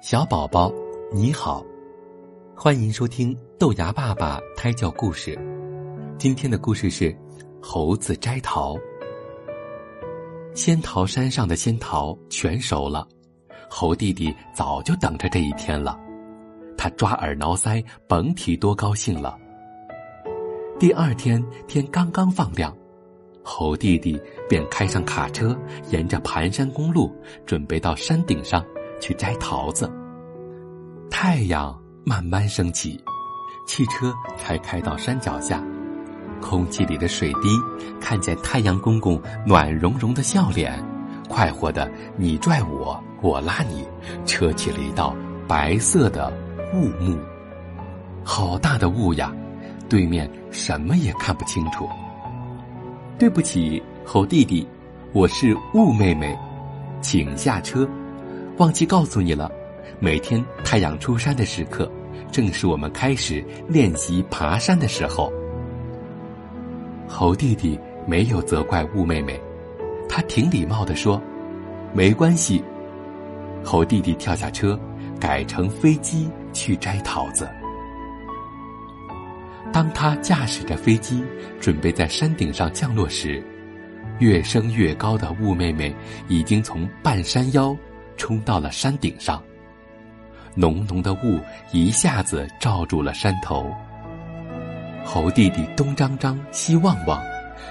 小宝宝，你好，欢迎收听豆芽爸爸胎教故事。今天的故事是猴子摘桃。仙桃山上的仙桃全熟了，猴弟弟早就等着这一天了。他抓耳挠腮，甭提多高兴了。第二天天刚刚放亮，猴弟弟便开上卡车，沿着盘山公路，准备到山顶上。去摘桃子。太阳慢慢升起，汽车才开到山脚下，空气里的水滴看见太阳公公暖融融的笑脸，快活的你拽我，我拉你，扯起了一道白色的雾幕。好大的雾呀！对面什么也看不清楚。对不起，猴弟弟，我是雾妹妹，请下车。忘记告诉你了，每天太阳出山的时刻，正是我们开始练习爬山的时候。猴弟弟没有责怪雾妹妹，他挺礼貌的说：“没关系。”猴弟弟跳下车，改乘飞机去摘桃子。当他驾驶着飞机准备在山顶上降落时，越升越高的雾妹妹已经从半山腰。冲到了山顶上，浓浓的雾一下子罩住了山头。猴弟弟东张张西望望，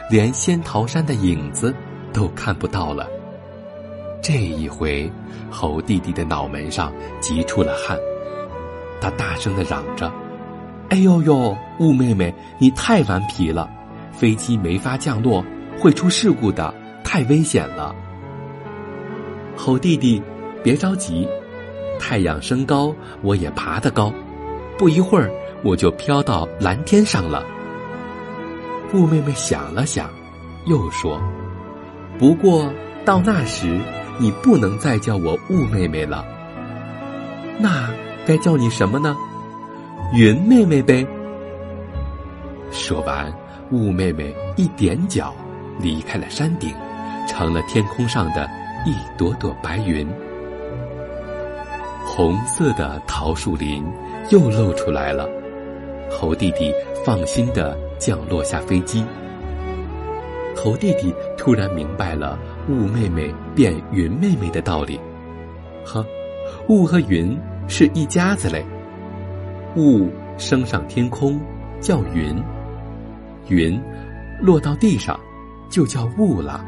连仙桃山的影子都看不到了。这一回，猴弟弟的脑门上急出了汗，他大声的嚷着：“哎呦呦，雾妹妹，你太顽皮了，飞机没法降落，会出事故的，太危险了。”猴弟弟。别着急，太阳升高，我也爬得高，不一会儿我就飘到蓝天上了。雾妹妹想了想，又说：“不过到那时，你不能再叫我雾妹妹了。那该叫你什么呢？云妹妹呗。”说完，雾妹妹一点脚，离开了山顶，成了天空上的一朵朵白云。红色的桃树林又露出来了，猴弟弟放心的降落下飞机。猴弟弟突然明白了雾妹妹变云妹妹的道理，呵，雾和云是一家子嘞。雾升上天空叫云，云落到地上就叫雾了。